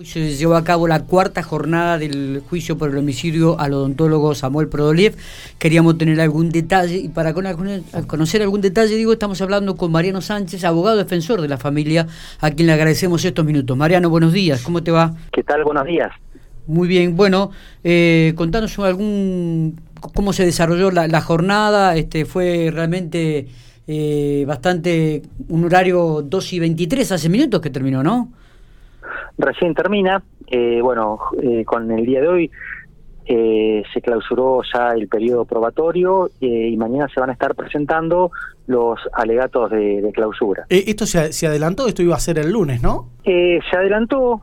Hoy se llevó a cabo la cuarta jornada del juicio por el homicidio al odontólogo Samuel Prodoliev. Queríamos tener algún detalle y para conocer algún detalle, digo, estamos hablando con Mariano Sánchez, abogado defensor de la familia, a quien le agradecemos estos minutos. Mariano, buenos días, ¿cómo te va? ¿Qué tal? Buenos días. Muy bien, bueno, eh, contanos algún cómo se desarrolló la, jornada, este fue realmente eh, bastante un horario 2 y 23 hace minutos que terminó, ¿no? Recién termina. Eh, bueno, eh, con el día de hoy eh, se clausuró ya el periodo probatorio y mañana se van a estar presentando los alegatos de, clausura. ¿Esto se, se, adelantó? Esto iba a ser el lunes, ¿no? se adelantó,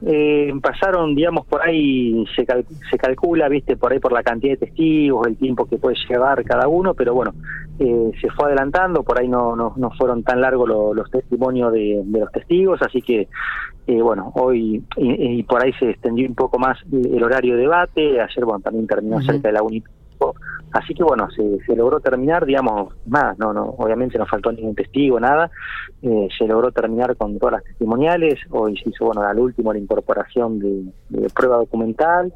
pasaron, digamos, por ahí se, se calcula, viste, por ahí por la cantidad de testigos, el tiempo que puede llevar cada uno, pero bueno, se fue adelantando, por ahí no, no, no fueron tan largos los testimonios de, de, los testigos, así que eh, bueno, hoy y, por ahí se extendió un poco más el horario de debate, ayer bueno también terminó cerca de la UNI. Así que bueno, se, se, logró terminar, digamos, más, no, no, obviamente no faltó ningún testigo, nada, eh, se logró terminar con todas las testimoniales, hoy se hizo, bueno, al último la incorporación de, prueba documental,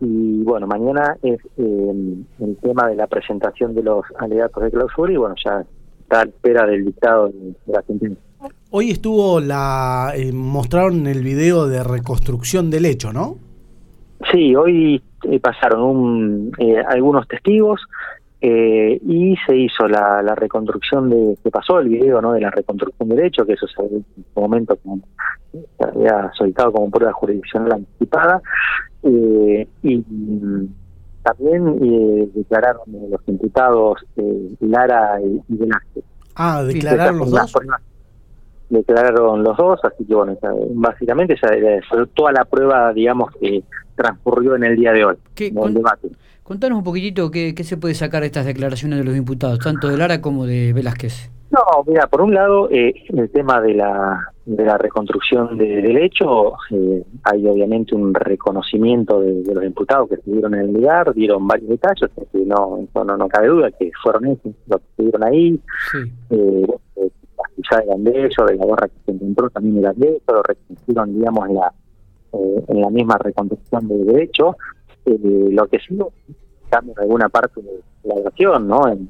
y bueno, mañana es eh, el tema de la presentación de los alegatos de clausura y bueno, ya está a espera del dictado de, la sentencia. Hoy estuvo la. Eh, mostraron el video de reconstrucción del hecho, ¿no? Sí, hoy eh, pasaron un, eh, algunos testigos y se hizo la, reconstrucción de. que pasó el video, ¿no? De la reconstrucción del hecho, que eso se en su momento como, se había solicitado como prueba jurisdiccional anticipada. y también declararon los imputados Lara y, y Velázquez. Ah, declararon los dos declararon los dos, así que bueno, básicamente ya fue toda la prueba, digamos, que transcurrió en el día de hoy, en el debate. Contanos un poquitito qué, qué se puede sacar de estas declaraciones de los imputados, tanto de Lara como de Velázquez. No, mira, por un lado, eh, el tema de la, de la reconstrucción del hecho, eh, hay obviamente un reconocimiento de, los imputados que estuvieron en el lugar, dieron varios detalles, que no, no, no cabe duda que fueron ellos los que estuvieron ahí. Sí. Eh, ya eran de ellos, de la gorra que se encontró también era de ellos, lo reconocieron, digamos, en la, eh, en la misma reconstrucción de derecho. Eh, lo que sí cambia alguna parte de la oración, ¿no? En,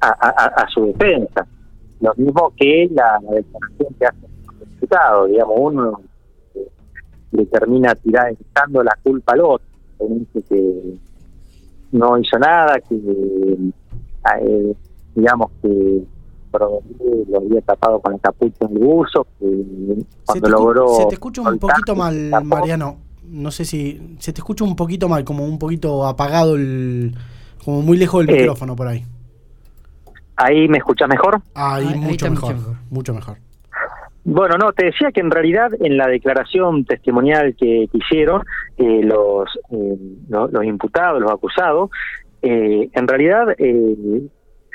a, a, su defensa. Lo mismo que la, declaración que hace el diputado, digamos, uno eh, le termina tirando la culpa al otro, dice que no hizo nada, que eh, digamos que lo había tapado con el capucho en el buzo, cuando se logró... Se te escucha un poquito mal, Mariano. No sé si... Se te escucha un poquito mal, como un poquito apagado, el como muy lejos del eh, micrófono por ahí. ¿Ahí me escuchas mejor? Ahí, mucho, mejor, mucho mejor. Bueno, no, te decía que en realidad en la declaración testimonial que, hicieron eh, los, eh, los, imputados, los acusados, en realidad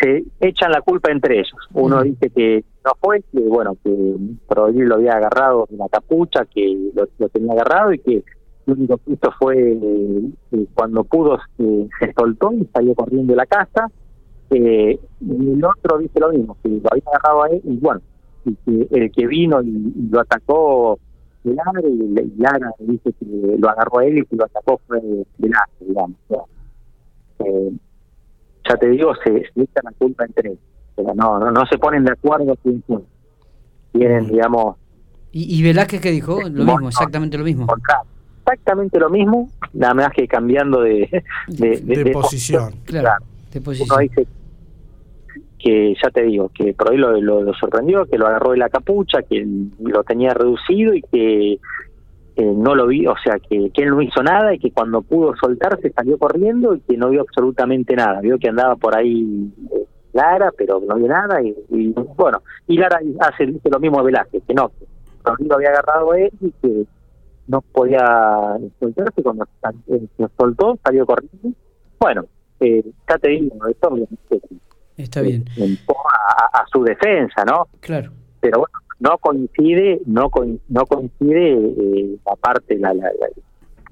se echan la culpa entre ellos. Uno dice que no fue, que bueno, que Rodríguez lo había agarrado en la capucha, que lo, tenía agarrado y que lo único que hizo fue eh, cuando pudo se soltó y salió corriendo de la casa. Eh, y el otro dice lo mismo, que lo había agarrado a él y bueno, y que el que vino y, lo atacó Lara y Lara dice que lo agarró a él y que lo atacó fue Lara, digamos. Eh, ya te digo, se, se echan la culpa entre ellos. Pero no, no, no se ponen de acuerdo quién. Tienen, digamos... ¿Y, y Velázquez qué dijo? Lo mismo, exactamente lo mismo. Exactamente lo mismo, nada más que cambiando de, de, posición. Claro, de posición. Uno dice que ya te digo, que por ahí lo, lo, lo, sorprendió, que lo agarró de la capucha, que lo tenía reducido y que no lo vi, o sea, que, que, él no hizo nada y que cuando pudo soltarse salió corriendo y que no vio absolutamente nada. Vio que andaba por ahí eh, Lara, pero no vio nada y, bueno, y Lara hace dice lo mismo a Velázquez, que no, que lo había agarrado a él y que no podía soltarse cuando se soltó, salió corriendo. Bueno, eh, ya te digo, esto Está bien. A, a, su defensa, ¿no? Claro. Pero bueno, no coincide no no coincide eh, la parte la, la,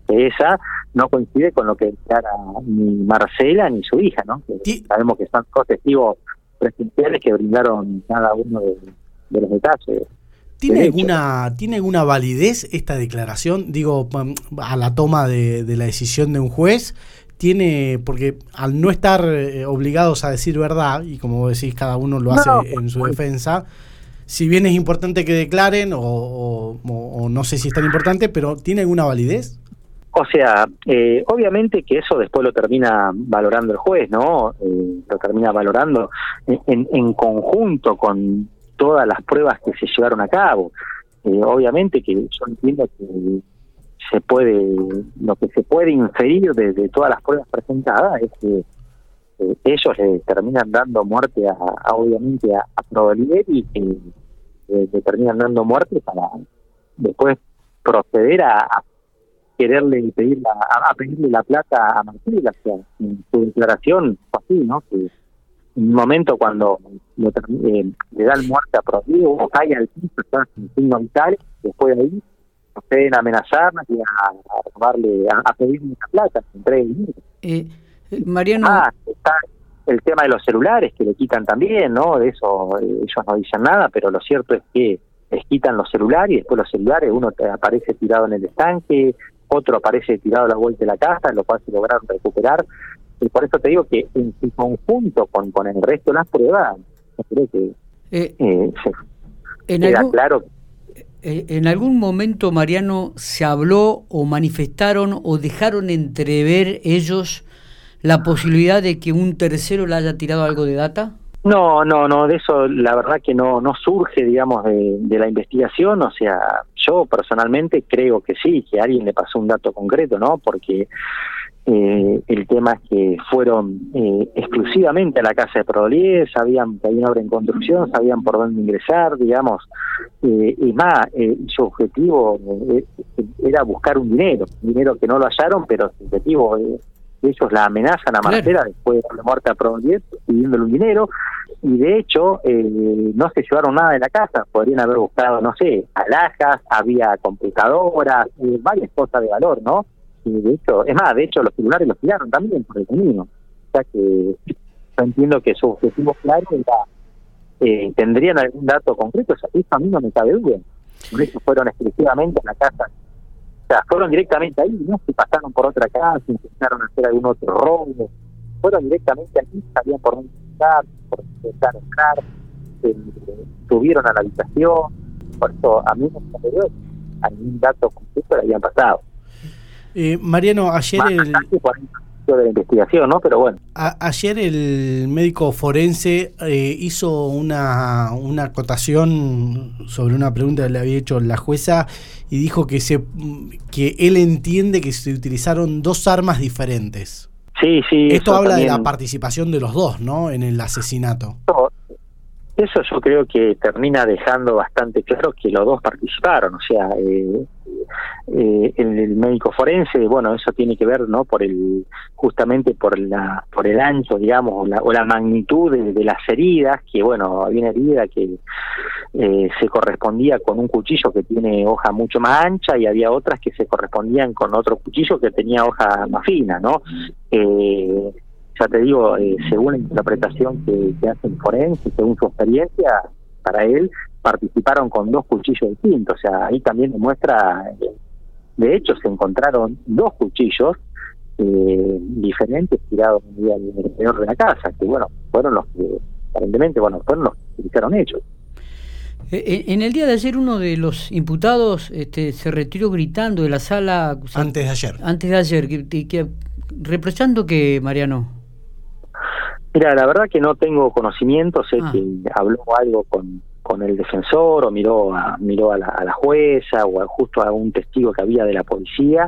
esa no coincide con lo que declara ni Marcela ni su hija no sabemos que están dos testigos presenciales que brindaron cada uno de, los detalles. ¿Tiene alguna, ¿Tiene alguna validez esta declaración? Digo, a la toma de, la decisión de un juez, tiene, porque al no estar eh, obligados a decir verdad, y como decís, cada uno lo hace en su defensa, si bien es importante que declaren, o, no sé si es tan importante, pero ¿tiene alguna validez? O sea, eh, obviamente que eso después lo termina valorando el juez, ¿no? Eh, lo termina valorando en, en conjunto con todas las pruebas que se llevaron a cabo. Eh, obviamente que yo entiendo que se puede, lo que se puede inferir de, todas las pruebas presentadas es que eh, ellos le terminan dando muerte a, obviamente a, a y que eh, le terminan dando muerte para después proceder a, quererle pedir la, a, pedirle la plata a en su declaración fue así, ¿no? Que un momento cuando eh, le dan muerte a o cae al piso, está sin signos vitales, después de ahí proceden a amenazarnos y a, robarle, a, pedirle una plata, entre eh, eh, Mariano. Ah, está el tema de los celulares que le quitan también, ¿no? De eso ellos no dicen nada, pero lo cierto es que les quitan los celulares y después los celulares, uno aparece tirado en el estanque, otro aparece tirado a la vuelta de la casa, lo cual se lograron recuperar. Y por eso te digo que en su conjunto con, con el resto de las pruebas, creo que eh, eh en algún, claro. Eh, ¿En algún momento, Mariano, se habló o manifestaron o dejaron entrever ellos la posibilidad de que un tercero le haya tirado algo de data? No, no, no, de eso la verdad que no, no surge, digamos, de, de, la investigación. O sea, yo personalmente creo que sí, que alguien le pasó un dato concreto, ¿no? Porque eh, el tema es que fueron eh, exclusivamente a la casa de Prodolier, sabían que había una obra en construcción, sabían por dónde ingresar, digamos, eh, y más, eh, su objetivo era buscar un dinero, dinero que no lo hallaron, pero su objetivo, ellos la amenazan a Marcela después de la muerte a Prodolier pidiéndole un dinero, y de hecho no se llevaron nada de la casa, podrían haber buscado, no sé, alhajas, había computadoras, varias cosas de valor, ¿no? de hecho, es más, de hecho los celulares los tiraron también por el camino. O sea que yo entiendo que su objetivo claro era, eh, tendrían algún dato concreto, eso a mí no me cabe duda. Por eso fueron exclusivamente en la casa. O sea, fueron directamente ahí, no se pasaron por otra casa, intentaron hacer algún otro robo. Fueron directamente ahí, sabían por dónde entrar, por dónde entrar, eh, subieron a la habitación. Por eso a mí no me cabe duda, algún dato concreto le habían pasado. Eh, Mariano, ayer el... de investigación, ¿no? Pero bueno. ayer el médico forense eh, hizo una, una acotación sobre una pregunta que le había hecho la jueza y dijo que se que él entiende que se utilizaron dos armas diferentes. Sí, sí. Esto habla de la participación de los dos, ¿no? En el asesinato. Eso yo creo que termina dejando bastante claro que los dos participaron, o sea, eh, eh, el, médico forense, bueno, eso tiene que ver, ¿no? Por el justamente por la por el ancho, digamos, o la, o la magnitud de, las heridas, que bueno, había una herida que eh, se correspondía con un cuchillo que tiene hoja mucho más ancha y había otras que se correspondían con otro cuchillo que tenía hoja más fina, ¿no? Eh, ya te digo, eh, según la interpretación que, hace el forense, según su experiencia, para él participaron con dos cuchillos distintos, o sea, ahí también demuestra, de hecho se encontraron dos cuchillos eh, diferentes tirados en el interior de la casa, que bueno, fueron los que, aparentemente, bueno, fueron los que utilizaron ellos. Eh, en el día de ayer uno de los imputados este, se retiró gritando de la sala. Antes de ayer. Antes de ayer, que, reprochando que, Mariano. Mira, la verdad que no tengo conocimiento, sé ah. que habló algo con, con el defensor o miró a, miró a la, a la jueza o justo a un testigo que había de la policía.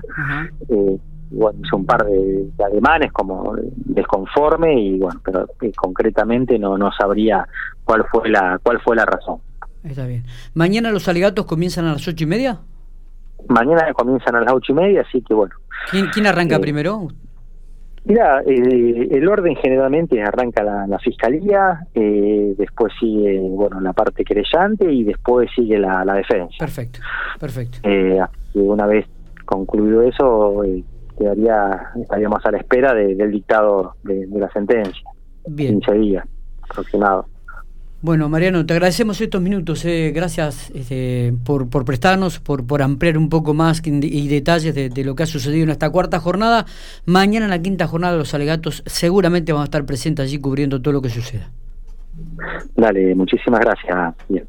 Eh, bueno, hizo un par de, ademanes como desconforme y bueno, pero eh, concretamente no, no sabría cuál fue la cuál fue la razón. Está bien. ¿Mañana los alegatos comienzan a las ocho y media? Mañana comienzan a las ocho y media, así que bueno. ¿Quién, quién arranca eh, primero? Mira, eh, el orden generalmente arranca la, fiscalía, eh, después sigue bueno la parte querellante y después sigue la, defensa. Perfecto, perfecto. Eh, una vez concluido eso, eh, quedaría, estaríamos a la espera del dictado de, la sentencia. Bien. 15 días aproximado. Bueno, Mariano, te agradecemos estos minutos. Eh. gracias este, por, por prestarnos, por, por ampliar un poco más y detalles de, lo que ha sucedido en esta cuarta jornada. Mañana en la quinta jornada de los alegatos seguramente vamos a estar presentes allí cubriendo todo lo que suceda. Dale, muchísimas gracias. Bien.